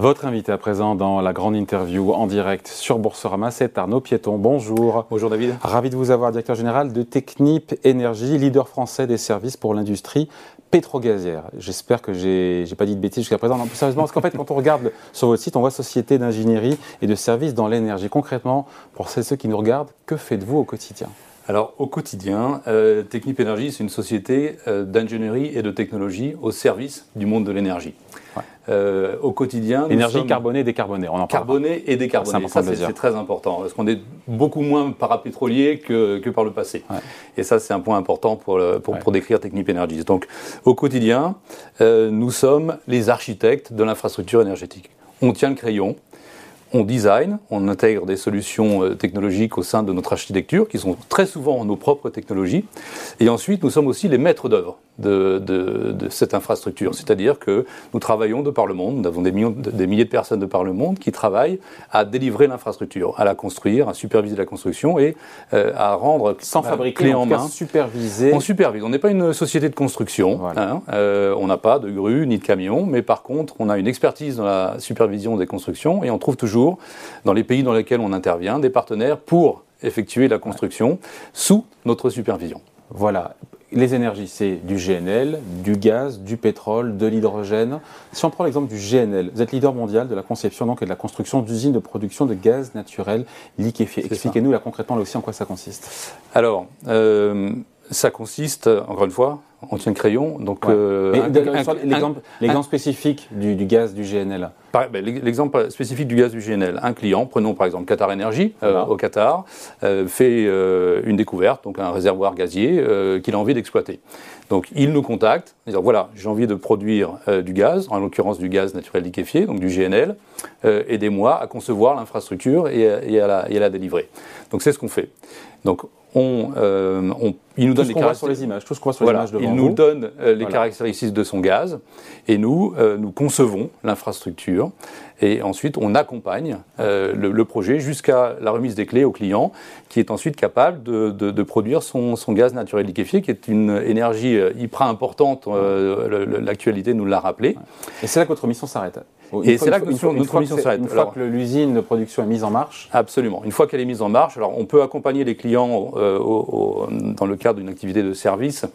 Votre invité à présent dans la grande interview en direct sur Boursorama, c'est Arnaud Piéton. Bonjour. Bonjour David. Ravi de vous avoir, directeur général de Technip Énergie, leader français des services pour l'industrie pétrogazière. J'espère que j'ai pas dit de bêtises jusqu'à présent. Non, plus sérieusement, parce qu'en fait, quand on regarde sur votre site, on voit société d'ingénierie et de services dans l'énergie. Concrètement, pour ceux qui nous regardent, que faites-vous au quotidien? Alors au quotidien, euh, Technip Energy, c'est une société euh, d'ingénierie et de technologie au service du monde de l'énergie. Euh, au quotidien, énergie carbonée, décarbonée. On en carbonée et décarbonée. Ça, c'est très important parce qu'on est beaucoup moins parapétrolier que, que par le passé. Et ça, c'est un point important pour, pour, pour, décrire Technip Energies. Donc, au quotidien, euh, nous sommes les architectes de l'infrastructure énergétique. On tient le crayon, on design, on intègre des solutions euh, technologiques au sein de notre architecture, qui sont très souvent nos propres technologies. Et ensuite, nous sommes aussi les maîtres d'œuvre de, cette infrastructure. C'est-à-dire que nous travaillons de par le monde, nous avons des, millions, des milliers de personnes de par le monde qui travaillent à délivrer l'infrastructure, à la construire, à superviser la construction et euh, à rendre sans fabriquer en, main. superviser. On supervise. On n'est pas une société de construction. Hein, euh, on n'a pas de grue ni de camion, mais par contre, on a une expertise dans la supervision des constructions et on trouve toujours dans les pays dans lesquels on intervient des partenaires pour effectuer la construction sous notre supervision. Voilà les énergies, c'est du GNL, du gaz, du pétrole, de l'hydrogène. Si on prend l'exemple du GNL, vous êtes leader mondial de la conception donc, et de la construction d'usines de production de gaz naturel liquéfié. Expliquez-nous là concrètement là aussi en quoi ça consiste. Alors, euh, ça consiste, encore une fois, on tient le crayon. Donc, euh, l'exemple spécifique du, gaz du GNL. Ben, l'exemple spécifique du gaz du GNL. Un client, prenons par exemple Qatar Energy euh, au Qatar, euh, fait une découverte, donc un réservoir gazier qu'il a envie d'exploiter. Donc il nous contacte, disant voilà, j'ai envie de produire du gaz, en l'occurrence du gaz naturel liquéfié, donc du GNL, aidez-moi à concevoir l'infrastructure et, et, à la délivrer. Donc c'est ce qu'on fait. Donc on, euh, on, il nous donne les caractéristiques sur les images, tout ce qu'on voit sur les images Il nous donne euh, les caractéristiques de son gaz et nous, euh, nous concevons l'infrastructure et ensuite on accompagne le, projet jusqu'à la remise des clés au client qui est ensuite capable de, de, produire son, son, gaz naturel liquéfié qui est une énergie hyper importante, l'actualité nous l'a rappelé. Et c'est là que votre mission s'arrête et c'est là que notre, mission s'arrête. Une fois que l'usine de production est mise en marche Absolument. Une fois qu'elle est mise en marche, alors on peut accompagner les clients euh, dans le cadre d'une activité de service.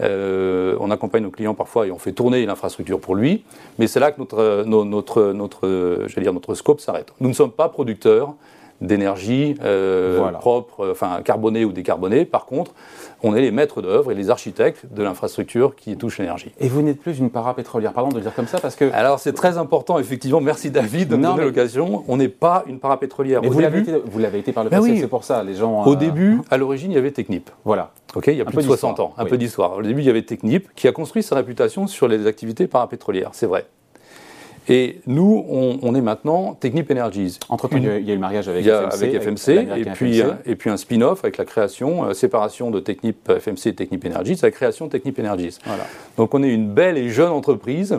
Euh, on accompagne nos clients parfois et on fait tourner l'infrastructure pour lui. Mais c'est là que notre, notre, notre, dire, notre scope s'arrête. Nous ne sommes pas producteurs d'énergie euh, propre, enfin carbonée ou décarbonée. Par contre, on est les maîtres d'œuvre et les architectes de l'infrastructure qui touche l'énergie. Et vous n'êtes plus une parapétrolière, pardon de le dire comme ça, parce que... Alors c'est très important, effectivement, merci David de me donner l'occasion, on n'est pas une parapétrolière. Mais vous l'avez été, été, par le ben passé, c'est pour ça, les gens... Au euh, début, à l'origine, il y avait Technip. Voilà. Ok, il y a plus de 60 ans, un peu d'histoire. Au début, il y avait Technip qui a construit sa réputation sur les activités parapétrolières, c'est vrai. Et nous, on, est maintenant Technip Energies. Entre-temps, il y a eu le mariage avec FMC. Avec FMC, et, puis, et puis un spin-off avec la création, euh, séparation de Technip FMC et Technip Energies, la création Technip Energies. Voilà. Donc on est une belle et jeune entreprise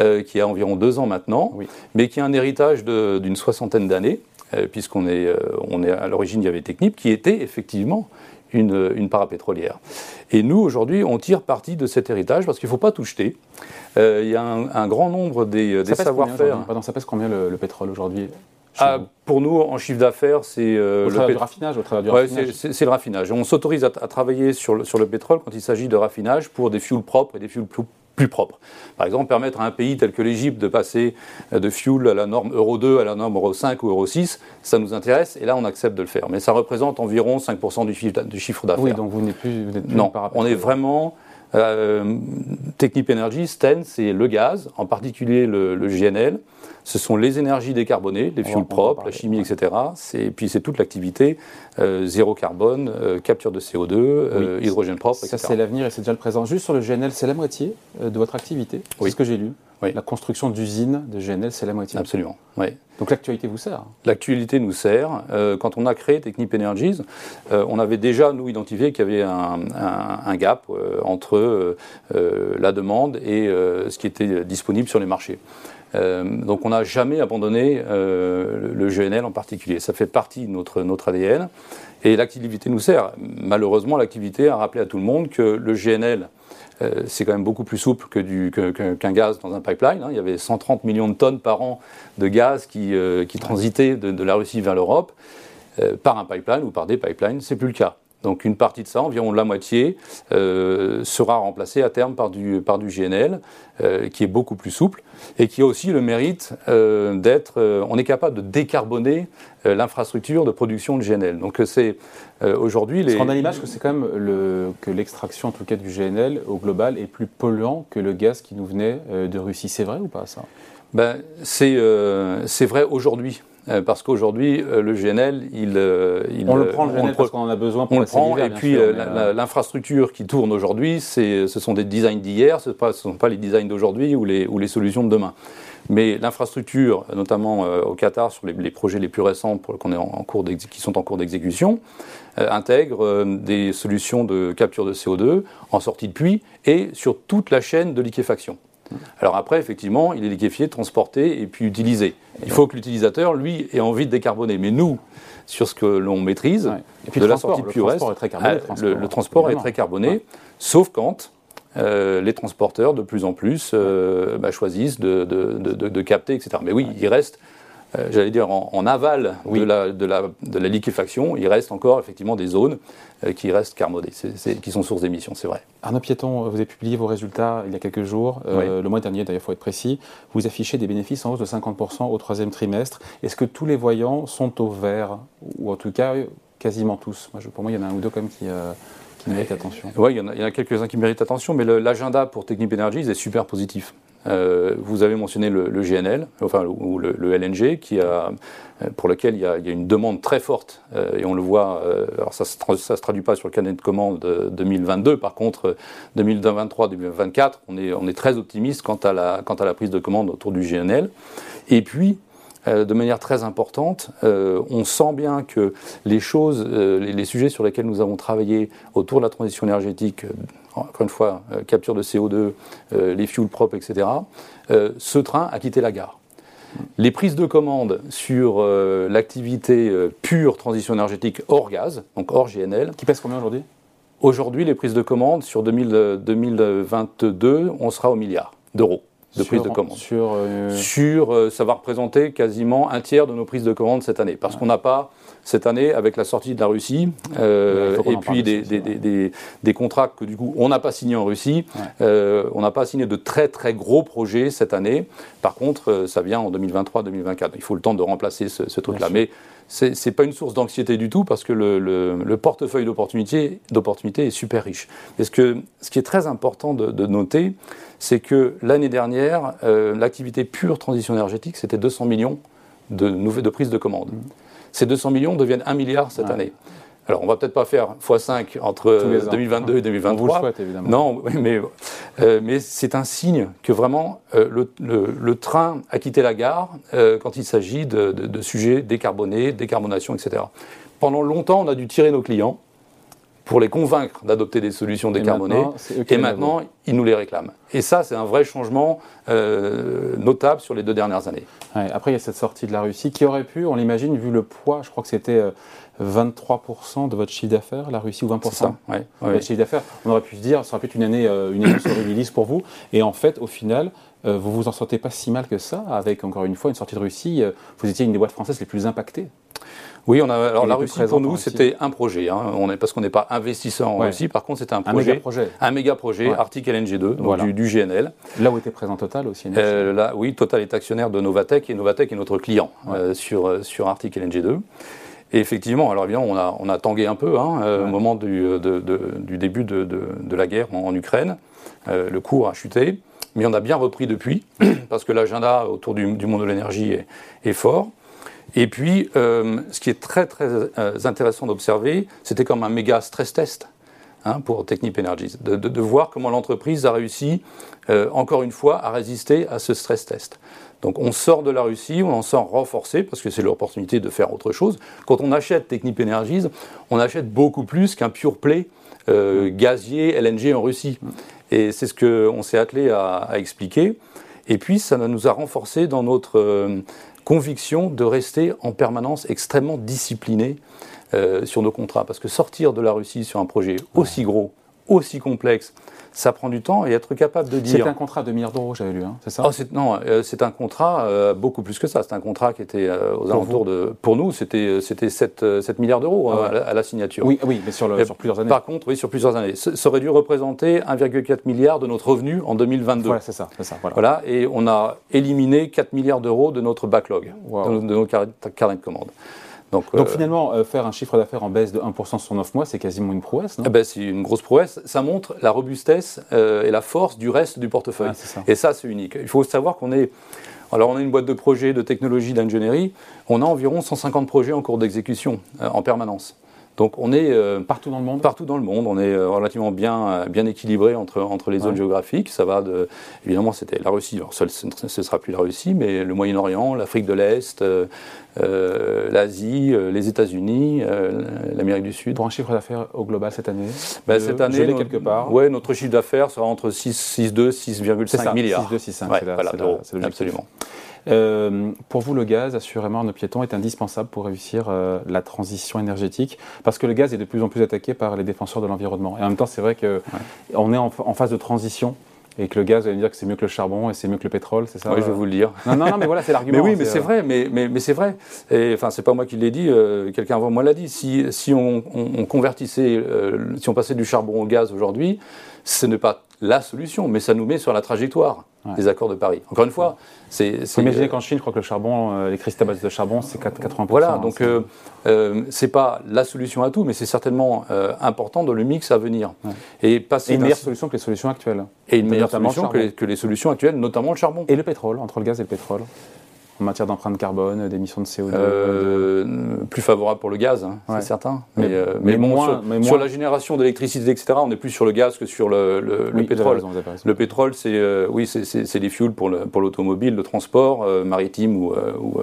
euh, qui a environ deux ans maintenant, mais qui a un héritage d'une soixantaine d'années, euh, puisqu'on est, on est à l'origine, il y avait Technip, qui était effectivement une, une parapétrolière. Et nous, aujourd'hui, on tire parti de cet héritage parce qu'il ne faut pas tout jeter. Euh, il y a un, grand nombre des, des savoir-faire. Ça pèse combien le, pétrole aujourd'hui ah, pour nous, en chiffre d'affaires, c'est euh, le raffinage. Au du raffinage. C'est le raffinage. On s'autorise à, travailler sur le, sur le pétrole quand il s'agit de raffinage pour des fuels propres et des fuels plus, propre. Par exemple, permettre à un pays tel que l'Égypte de passer de fuel à la norme Euro 2 à la norme Euro 5 ou Euro 6, ça nous intéresse et là on accepte de le faire. Mais ça représente environ 5% du chiffre, d'affaires. Oui, donc vous n'êtes plus, plus, Non, on est vraiment euh, Technip Energy, STEN, c'est le gaz, en particulier le, GNL. Ce sont les énergies décarbonées, les fuels propres, la chimie, etc. Et puis c'est toute l'activité euh, zéro carbone, euh, capture de CO2, hydrogène propre, etc. Ça c'est l'avenir et c'est déjà le présent. Juste sur le GNL, c'est la moitié de votre activité. C'est ce que j'ai lu. La construction d'usines de GNL, c'est la moitié. Absolument. Oui. Donc l'actualité vous sert L'actualité nous sert. Euh, quand on a créé Technip Energies, euh, on avait déjà, nous, identifié qu'il y avait un, gap euh, entre la demande et ce qui était disponible sur les marchés. Donc on n'a jamais abandonné le, GNL en particulier. Ça fait partie de notre, ADN. Et l'activité nous sert. Malheureusement, l'activité a rappelé à tout le monde que le GNL, c'est quand même beaucoup plus souple qu'un gaz dans un pipeline. Hein. Il y avait 130 millions de tonnes par an de gaz qui, qui transitaient de, de, la Russie vers l'Europe par un pipeline ou par des pipelines. C'est plus le cas. Donc une partie de ça, environ la moitié, euh, sera remplacée à terme par du, par du GNL, euh, qui est beaucoup plus souple et qui a aussi le mérite euh, d'être. on est capable de décarboner l'infrastructure de production de GNL. Donc c'est aujourd'hui les. Parce qu'on a l'image que c'est quand même le, que l'extraction en tout cas du GNL au global est plus polluant que le gaz qui nous venait de Russie. C'est vrai ou pas ça? Ben, c'est vrai aujourd'hui. Euh, parce qu'aujourd'hui, euh, le GNL, il, euh, il, On le prend le GNL parce qu'on en a besoin pour on le prend, et puis l'infrastructure qui tourne aujourd'hui, ce sont des designs d'hier, ce ne sont pas les designs d'aujourd'hui ou les, ou les solutions de demain. Mais l'infrastructure, notamment au Qatar, sur les, projets les plus récents pour, est en, cours qui sont en cours d'exécution, intègre des solutions de capture de CO2 en sortie de puits et sur toute la chaîne de liquéfaction. Alors après, effectivement, il est liquéfié, transporté et puis utilisé. Il faut que l'utilisateur, lui, ait envie de décarboner. Mais nous, sur ce que l'on maîtrise, et puis de la sortie de le transport est très carboné, le, transport, est très carboné, sauf quand euh, les transporteurs, de plus en plus, euh, bah, choisissent de, de, capter, etc. Mais oui, il reste euh, j'allais dire, en, aval de, la, de, la, de, la, liquéfaction, il reste encore effectivement des zones euh, qui restent carbonées, qui sont sources d'émissions, c'est vrai. Arnaud Piéton, vous avez publié vos résultats il y a quelques jours, euh, le mois dernier d'ailleurs, il faut être précis. Vous affichez des bénéfices en hausse de 50% au troisième trimestre. Est-ce que tous les voyants sont au vert? Ou en tout cas, quasiment tous moi, Pour moi, il y en a un ou deux quand même qui... méritent attention. Oui, il y en a, a quelques-uns qui méritent attention, mais l'agenda pour Technip Energies est super positif. Euh, vous avez mentionné le, GNL, enfin, ou le, LNG, qui a, pour lequel il y, a, une demande très forte, euh, et on le voit, euh, alors ça ne se, traduit pas sur le canet de commande 2022, par contre, 2023-2024, on est, on est très optimiste quant à, la, quant à la prise de commande autour du GNL. Et puis, de manière très importante. on sent bien que les choses, les, les, sujets sur lesquels nous avons travaillé autour de la transition énergétique encore une fois, euh, capture de CO2, euh, les fuels propres, etc., euh, ce train a quitté la gare. Les prises de commande sur l'activité pure transition énergétique hors gaz, donc hors GNL. Qui pèse combien aujourd'hui? Aujourd'hui, les prises de commande sur 2022, on sera au milliard d'euros de prises de commande. Sur, sur ça va représenter quasiment un tiers de nos prises de commande cette année, parce qu'on n'a pas cette année avec la sortie de la Russie euh, et puis des, des, des, contrats que du coup on n'a pas signés en Russie. Euh, on n'a pas signé de très très gros projets cette année. Par contre, euh, ça vient en 2023-2024. Il faut le temps de remplacer ce, truc-là. Mais ce n'est pas une source d'anxiété du tout parce que le, le, portefeuille d'opportunités est super riche. Et ce, que, ce qui est très important de, noter, c'est que l'année dernière, l'activité pure transition énergétique, c'était 200 millions de, de prises de commandes. Mmh ces 200 millions deviennent 1 milliard cette année. Alors, on va peut-être pas faire x5 entre 2022 et 2023. On vous le souhaite, évidemment. Non, mais, euh, mais c'est un signe que vraiment euh, le, train a quitté la gare euh, quand il s'agit de, de, sujets décarbonés, décarbonation, etc. Pendant longtemps, on a dû tirer nos clients pour les convaincre d'adopter des solutions décarbonées. Et maintenant, ils nous les réclament. Et ça, c'est un vrai changement euh, notable sur les deux dernières années. après, il y a cette sortie de la Russie qui aurait pu, on l'imagine, vu le poids, je crois que c'était 23% euh, de votre chiffre d'affaires, la Russie, ou 20% ça, de votre chiffre d'affaires. On aurait pu se dire, ça aurait pu être une année, euh, une année pour vous. Et en fait, au final, vous vous en sortez pas si mal que ça, avec encore une fois une sortie de Russie. vous étiez une des boîtes françaises les plus impactées. Oui, on a, alors la Russie pour nous c'était un projet, hein. on est, parce qu'on n'est pas investisseur en Russie, par contre c'était un projet, un méga projet, un méga projet Arctic LNG2, donc du, GNL. Là où était présent Total aussi euh, là, Oui, Total est actionnaire de Novatec et Novatec est notre client euh, sur, euh, sur Arctic LNG2. Et effectivement, alors évidemment, on a, on a tangué un peu hein, au moment du, du début de, de, la guerre en, Ukraine. le cours a chuté, mais on a bien repris depuis, parce que l'agenda autour du, du, monde de l'énergie est, est, fort. Et puis, euh, ce qui est très très euh, intéressant d'observer, c'était comme un méga stress test hein, pour Technip Energies, de, voir comment l'entreprise a réussi, euh, encore une fois, à résister à ce stress test. Donc on sort de la Russie, on en sort renforcé, parce que c'est l'opportunité de faire autre chose. Quand on achète Technip Energies, on achète beaucoup plus qu'un pure play gazier LNG en Russie. Et c'est ce qu'on s'est attelé à, à expliquer. Et puis, ça nous a renforcé dans notre euh, conviction de rester en permanence extrêmement discipliné euh, sur nos contrats. Parce que sortir de la Russie sur un projet aussi gros, aussi complexe, ça prend du temps et être capable de dire. C'est un contrat de milliards d'euros, j'avais lu, hein, c'est ça? Oh, Non, euh, c'est un contrat euh, beaucoup plus que ça. C'est un contrat qui était euh, aux alentours de. Pour nous, c'était 7, 7, milliards d'euros ah à, la, signature. Oui, oui mais sur, le, sur, plusieurs années. Par contre, oui, sur plusieurs années. Ça aurait dû représenter 1,4 milliard de notre revenu en 2022. Voilà, c'est ça. ça voilà. voilà. et on a éliminé 4 milliards d'euros de notre backlog, de, de, nos carnets de commandes. Donc, Donc euh, finalement, euh, faire un chiffre d'affaires en baisse de 1% sur 9 mois, c'est quasiment une prouesse, non? Eh ben, C'est une grosse prouesse. Ça montre la robustesse euh, et la force du reste du portefeuille. Ah, et ça, c'est unique. Il faut savoir qu'on est... Alors on a une boîte de projets, de technologie, d'ingénierie. On a environ 150 projets en cours d'exécution en permanence. Donc on est partout dans le monde. Partout dans le monde, on est relativement bien bien équilibré entre entre les zones géographiques. Ça va de évidemment c'était la Russie. Alors ce ne sera plus la Russie, mais le Moyen-Orient, l'Afrique de l'Est, euh, l'Asie, euh, les États-Unis, euh, l'Amérique du Sud. Pour un chiffre d'affaires au global cette année ben, Cette année, notre, quelque part. Ouais, notre chiffre d'affaires sera entre 6,2 6,5 milliards. 6,2 6,5 c'est Absolument. Euh, pour vous, le gaz, assurément, nos piétons, est indispensable pour réussir euh, la transition énergétique, parce que le gaz est de plus en plus attaqué par les défenseurs de l'environnement. Et en même temps, c'est vrai qu'on est en, en, phase de transition et que le gaz, vous allez me dire que c'est mieux que le charbon et c'est mieux que le pétrole, c'est ça? Oui, je vais vous le dire. Non, non, non mais voilà, c'est l'argument. mais oui, mais c'est vrai, mais, mais, mais c'est vrai. Et enfin, c'est pas moi qui l'ai dit, euh, quelqu'un avant moi l'a dit. Si, si on, on, convertissait, euh, si on passait du charbon au gaz aujourd'hui, ce n'est pas la solution, mais ça nous met sur la trajectoire des accords de Paris. Encore une fois, c'est. Imaginez qu'en Chine, je crois que le charbon, euh, l'électricité à base de charbon, c'est 80%. Voilà, donc euh, euh, c'est pas la solution à tout, mais c'est certainement euh, important dans le mix à venir. Et, passer une meilleure solution que les solutions actuelles. Et une meilleure solution que les, que les, solutions actuelles, notamment le charbon. Et le pétrole, entre le gaz et le pétrole en matière d'empreinte carbone, d'émissions de CO2 euh, Plus favorable pour le gaz, hein, c'est certain. Mais, euh, mais, moins, sur, la génération d'électricité, etc., on est plus sur le gaz que sur le, le, pétrole. Le pétrole, c'est euh, oui, c'est des fuels pour l'automobile, le, le, transport maritime ou,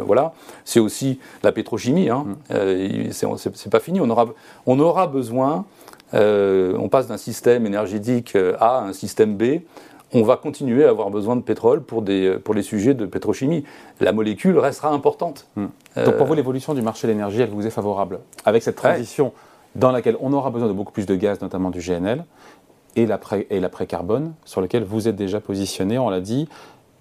voilà. C'est aussi la pétrochimie. Hein. Mm. c'est pas fini. On aura, on aura besoin. on passe d'un système énergétique A à un système B on va continuer à avoir besoin de pétrole pour, des, pour les sujets de pétrochimie. La molécule restera importante. Hmm. Donc pour vous, l'évolution du marché de l'énergie, elle vous est favorable Avec cette transition dans laquelle on aura besoin de beaucoup plus de gaz, notamment du GNL, et l'après-carbone, sur lequel vous êtes déjà positionné, on l'a dit,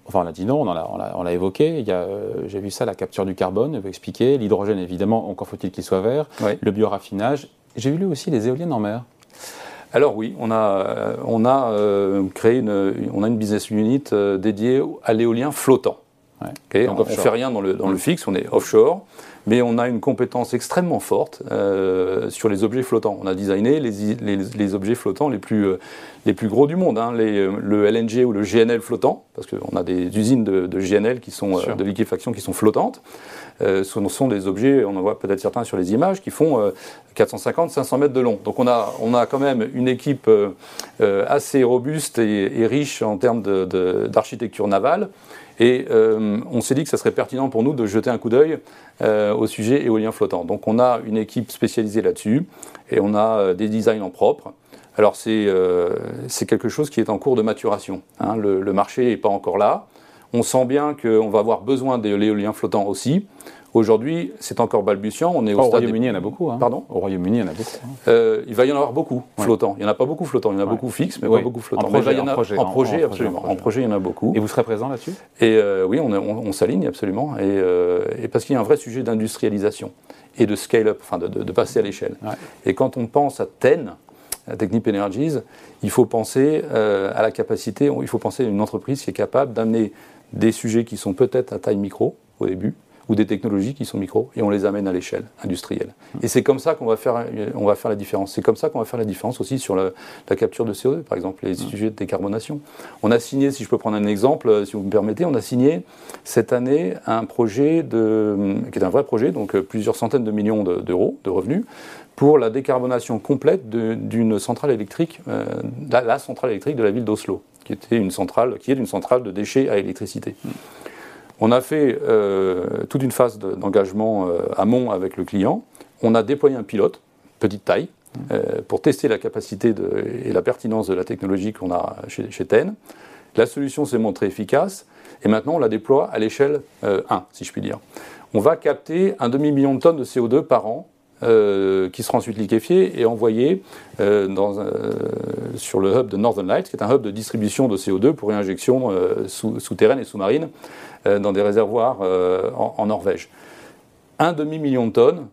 Enfin, on l'a dit non, on l'a évoqué. Euh, j'ai vu ça, la capture du carbone, vous expliquez. L'hydrogène, évidemment, encore faut-il qu'il soit vert. Le bioraffinage. J'ai vu aussi les éoliennes en mer. Alors oui, on a, euh, on a euh, créé une, on a une business unit euh, dédiée à l'éolien flottant. on ne fait rien dans le, dans le fixe, on est offshore mais on a une compétence extrêmement forte euh, sur les objets flottants. On a designé les, les, les objets flottants les plus, les plus gros du monde, hein, les, euh, le LNG ou le GNL flottant, parce qu'on a des usines de, de GNL qui sont, de liquéfaction qui sont flottantes. ce sont des objets, on en voit peut-être certains sur les images, qui font 450-500 mètres de long. Donc on a, on a quand même une équipe assez robuste et, et, riche en termes d'architecture navale. Et euh, on s'est dit que ça serait pertinent pour nous de jeter un coup d'œil euh, au sujet éolien flottant. Donc on a une équipe spécialisée là-dessus et on a euh, des designs en propre. Alors c'est quelque chose qui est en cours de maturation. Hein. Le, le, marché n'est pas encore là. On sent bien qu'on va avoir besoin de l'éolien flottant aussi. Aujourd'hui, c'est encore balbutiant. On est au, Royaume-Uni, il y en a beaucoup. Hein. Pardon? Au Royaume-Uni, il y en a beaucoup. Hein. Euh, il va y en avoir beaucoup flottants. Il n'y en a pas beaucoup flottants. Il y en a beaucoup fixes, mais pas beaucoup flottants. En projet, il y en, a, projet, en, projet, absolument. En projet, il y en a beaucoup. Et vous serez présent là-dessus? Et euh, oui, on, on, s'aligne absolument. Et, euh, et parce qu'il y a un vrai sujet d'industrialisation et de scale-up, enfin de, de, passer à l'échelle. Et quand on pense à TEN, Technip Energies, il faut penser à la capacité, il faut penser à une entreprise qui est capable d'amener des sujets qui sont peut-être à taille micro au début, ou des technologies qui sont micro et on les amène à l'échelle industrielle. Et c'est comme ça qu'on va faire, on va faire la différence. C'est comme ça qu'on va faire la différence aussi sur la, capture de CO2, par exemple, les sujets de décarbonation. On a signé, si je peux prendre un exemple, si vous me permettez, on a signé cette année un projet de, qui est un vrai projet, donc euh, plusieurs centaines de millions d'euros de, revenus pour la décarbonation complète d'une centrale électrique, euh, la, centrale électrique de la ville d'Oslo, qui était une centrale, qui est une centrale de déchets à électricité. On a fait euh, toute une phase d'engagement euh, amont avec le client. On a déployé un pilote, petite taille, euh, pour tester la capacité et la pertinence de la technologie qu'on a chez, chez TEN. La solution s'est montrée efficace. Et maintenant, on la déploie à l'échelle 1, si je puis dire. On va capter un demi-million de tonnes de CO2 par an euh, qui sera ensuite liquéfié et envoyé euh, dans, euh, sur le hub de Northern Lights, qui est un hub de distribution de CO2 pour réinjection souterraine et sous-marine dans des réservoirs en, Norvège. Un demi-million de tonnes.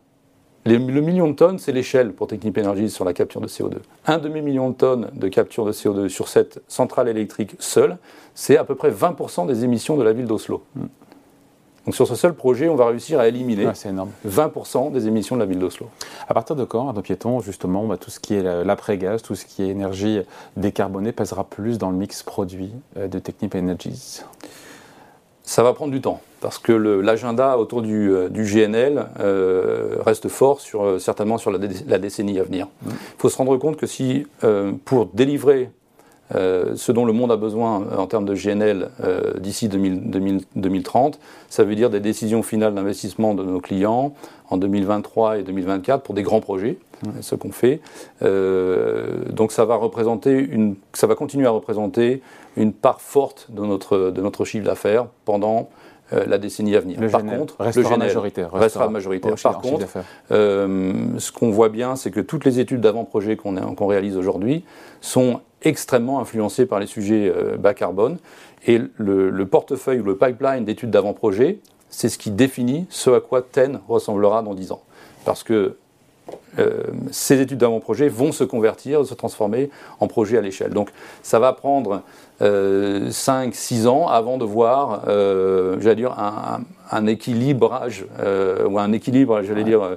le million de tonnes, c'est l'échelle pour Technip Energies sur la capture de CO2. Un demi-million de tonnes de capture de CO2 sur cette centrale électrique seule, c'est à peu près 20% des émissions de la ville d'Oslo. Mm. Donc sur ce seul projet, on va réussir à éliminer 20% des émissions de la ville d'Oslo. À partir de quand, à piéton, justement, bah, tout ce qui est l'après-gaz, tout ce qui est énergie décarbonée pèsera plus dans le mix produit euh, de Technip Energies? Ça va prendre du temps parce que l'agenda autour du, euh, GNL euh, reste fort sur, certainement sur la, décennie à venir. Il faut se rendre compte que si pour délivrer euh, ce dont le monde a besoin euh, en termes de GNL euh, d'ici 2030. Ça veut dire des décisions finales d'investissement de nos clients en 2023 et 2024 pour des grands projets, ce qu'on fait. donc ça va représenter une, ça va continuer à représenter une part forte de notre, de notre chiffre d'affaires pendant la décennie à venir. Par contre, restera le GNL majoritaire. Restera, majoritaire. Par contre, ce qu'on voit bien, c'est que toutes les études d'avant-projet qu'on réalise aujourd'hui sont extrêmement influencé par les sujets euh, bas carbone. Et le, portefeuille ou le pipeline d'études d'avant-projet, c'est ce qui définit ce à quoi TEN ressemblera dans 10 ans. Parce que euh, ces études d'avant-projet vont se convertir, se transformer en projet à l'échelle. Donc ça va prendre 5-6 euh, ans avant de voir, j'allais dire, un, équilibrage, ou un équilibre, j'allais dire,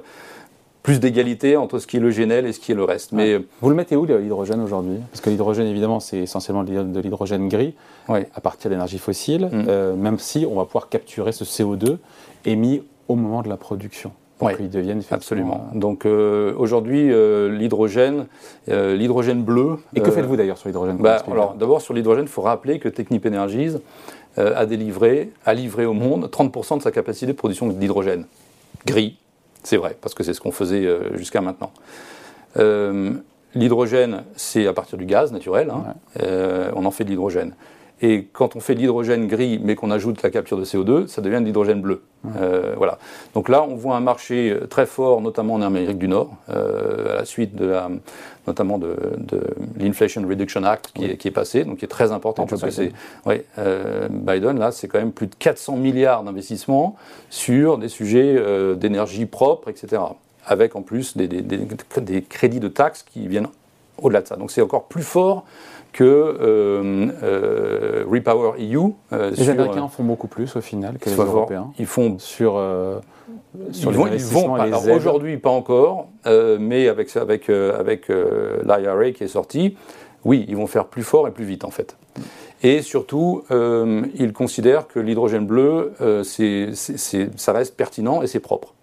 plus d'égalité entre ce qui est le GNL et ce qui est le reste. Mais vous le mettez où l'hydrogène aujourd'hui? Parce que l'hydrogène, évidemment, c'est essentiellement de l'hydrogène gris à partir d'énergie fossile, mm. euh, même si on va pouvoir capturer ce CO2 émis au moment de la production. Pour devienne Absolument. Donc euh, aujourd'hui, euh, l'hydrogène, l'hydrogène bleu. Et que faites-vous d'ailleurs sur l'hydrogène bah, Alors d'abord sur l'hydrogène, il faut rappeler que Technip Energies a délivré, a livré au monde 30% de sa capacité de production d'hydrogène gris c'est vrai, parce que c'est ce qu'on faisait euh, jusqu'à maintenant. Euh, l'hydrogène, c'est à partir du gaz naturel. Hein. Euh, on en fait de l'hydrogène. Et quand on fait de l'hydrogène gris, mais qu'on ajoute la capture de CO2, ça devient de l'hydrogène bleu. voilà. Donc là, on voit un marché très fort, notamment en Amérique du Nord, à la suite de la, notamment de, l'Inflation Reduction Act qui, est, passé, donc qui est très important parce que c'est, ouais, Biden là, c'est quand même plus de 400 milliards d'investissements sur des sujets euh, d'énergie propre, etc. Avec en plus des, des, crédits de taxes qui viennent au-delà de ça. Donc c'est encore plus fort que euh, euh, Repower EU. les Américains en font beaucoup plus au final que les Européens. Ils font sur, sur ils vont, aujourd'hui pas encore, mais avec avec avec l'IRA qui est sorti, oui, ils vont faire plus fort et plus vite en fait. Et surtout, euh, ils considèrent que l'hydrogène bleu, euh, ça reste pertinent et c'est propre.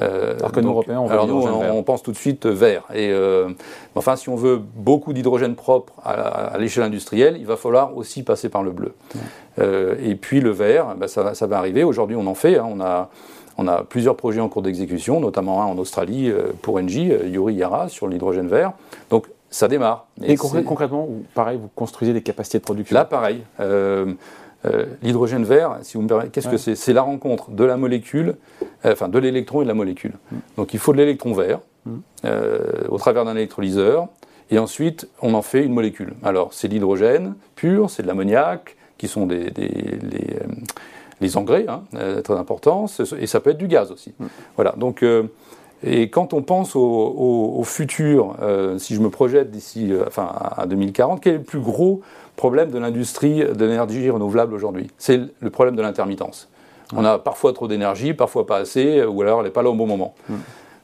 Euh, alors que nous, Européens, on, alors nous, on, pense tout de suite vert. Et, euh, enfin, si on veut beaucoup d'hydrogène propre à, l'échelle industrielle, il va falloir aussi passer par le bleu. Euh, et puis le vert, bah, ça, ça, va arriver. Aujourd'hui, on en fait. Hein. on, a, on a plusieurs projets en cours d'exécution, notamment un en Australie pour Engie, Yuri Yara, sur l'hydrogène vert. Donc ça démarre. Et concrètement, pareil, vous construisez des capacités de production? Là, pareil. Euh, euh, l'hydrogène vert, si vous me permettez, qu'est-ce que c'est? C'est la rencontre de la molécule, euh, enfin de l'électron et de la molécule. Mm. Donc il faut de l'électron vert mm. au travers d'un électrolyseur, et ensuite on en fait une molécule. Alors c'est l'hydrogène pur, c'est de l'ammoniac, qui sont des, les, engrais, hein, très importants, et ça peut être du gaz aussi. Mm. Voilà, donc et quand on pense au, futur, euh, si je me projette d'ici euh, enfin, à 2040, quel est le plus gros problème de l'industrie de l'énergie renouvelable aujourd'hui? C'est le problème de l'intermittence. On a parfois trop d'énergie, parfois pas assez, ou alors elle n'est pas là au bon moment.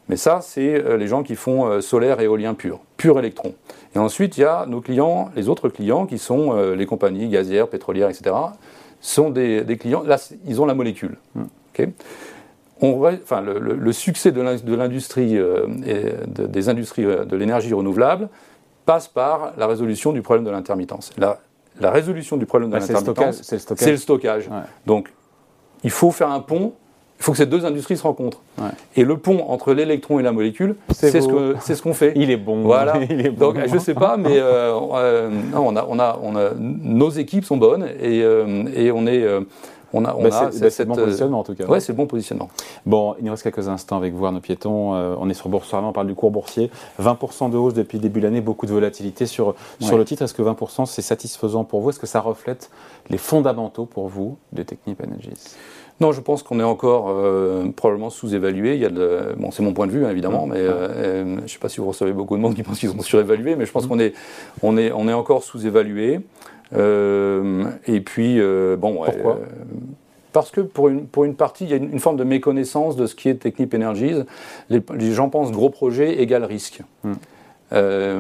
Mais ça, c'est euh, les gens qui font solaire et éolien pur, pur électron. Et ensuite, il y a nos clients, les autres clients, qui sont les compagnies gazières, pétrolières, etc., sont des, clients, là, ils ont la molécule enfin, le, succès de l'industrie, euh, des industries euh, de l'énergie renouvelable passe par la résolution du problème de l'intermittence. La, la, résolution du problème de l'intermittence, c'est le stockage. Le stockage. Donc, il faut faire un pont Il faut que ces deux industries se rencontrent. Et le pont entre l'électron et la molécule, c'est ce qu'on fait. Il est bon. Voilà. Donc, je ne sais pas, mais euh, euh, on a, on a, on a, nos équipes sont bonnes et, et on est on a, on bah, c'est, bon positionnement en tout cas. Oui, c'est le bon positionnement. Bon, il nous reste quelques instants avec vous, Arnaud Piéton. Euh, on est sur Boursorama, on parle du cours boursier. 20% de hausse depuis le début de l'année, beaucoup de volatilité sur, sur le titre. Est-ce que 20% c'est satisfaisant pour vous? Est-ce que ça reflète les fondamentaux pour vous de Technip Energies? Non, je pense qu'on est encore euh, probablement sous-évalué. Il y a bon, c'est mon point de vue hein, évidemment, mais euh, je ne sais pas si vous recevez beaucoup de monde qui pense qu'ils sont surévalués, mais je pense mmh. qu'on est, on est, on est encore sous-évalué. Euh, et puis, euh, bon. Pourquoi euh, parce que pour une, pour une partie, il y a une, forme de méconnaissance de ce qui est Technip Energies. Les, gens pensent gros projet égale risque. Hmm.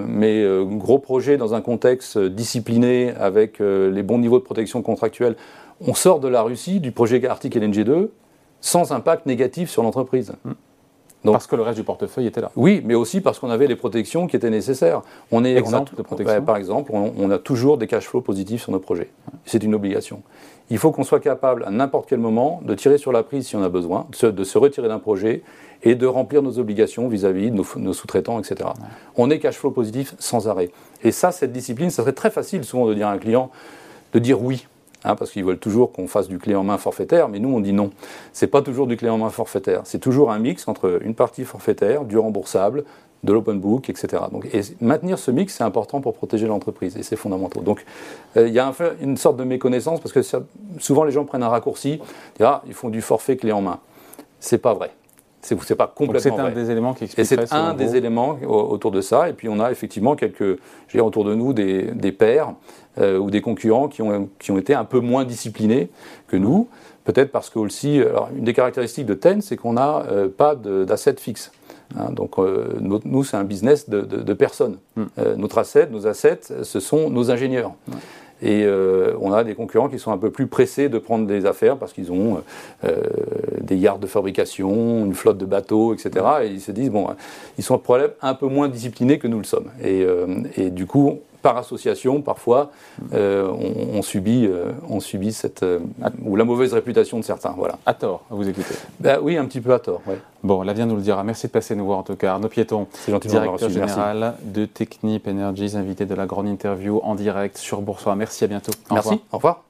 mais gros projet dans un contexte discipliné avec les bons niveaux de protection contractuelle, on sort de la Russie, du projet Arctic LNG 2, sans impact négatif sur l'entreprise. Parce que le reste du portefeuille était là. Oui, mais aussi parce qu'on avait les protections qui étaient nécessaires. On est, exemple de protection. par exemple, on, a toujours des cash flows positifs sur nos projets. C'est une obligation. Il faut qu'on soit capable à n'importe quel moment de tirer sur la prise si on a besoin, de se, retirer d'un projet et de remplir nos obligations vis-à-vis de nos, sous-traitants, etc. On est cash flow positif sans arrêt. Et ça, cette discipline, ça serait très facile souvent de dire à un client de dire oui. Hein, parce qu'ils veulent toujours qu'on fasse du clé en main forfaitaire, mais nous on dit non. C'est pas toujours du clé en main forfaitaire, c'est toujours un mix entre une partie forfaitaire, du remboursable, de l'open book, etc. Donc, et maintenir ce mix, c'est important pour protéger l'entreprise et c'est fondamental. Donc, euh, il y a une sorte de méconnaissance parce que souvent les gens prennent un raccourci, ah, ils font du forfait clé en main. C'est pas vrai. C'est pas complètement C'est un des éléments qui explique. Et c'est un des éléments autour de ça. Et puis on a effectivement quelques, j'ai autour de nous des, des pairs euh, ou des concurrents qui ont, qui ont été un peu moins disciplinés que nous. Peut-être parce que aussi, alors, une des caractéristiques de TEN, c'est qu'on n'a euh, pas d'assets fixes. Hein. donc euh, nous, c'est un business de, de, personnes. Hmm. notre asset, nos assets, ce sont nos ingénieurs. Et euh, on a des concurrents qui sont un peu plus pressés de prendre des affaires parce qu'ils ont euh, des yards de fabrication, une flotte de bateaux, etc. Et ils se disent, bon, ils sont un peu moins disciplinés que nous le sommes. Et, euh, et du coup, par association, parfois, euh, on, subit, euh, on subit cette, euh, ou la mauvaise réputation de certains. Voilà. À tort, vous écoutez ben, Oui, un petit peu à tort. Bon, l'avenir nous le dira. Merci de passer nous voir en tout cas. Arnaud Piéton, directeur général de Technip Energies, invité de la grande interview en direct sur Boursois. Merci, à bientôt. Merci, au revoir.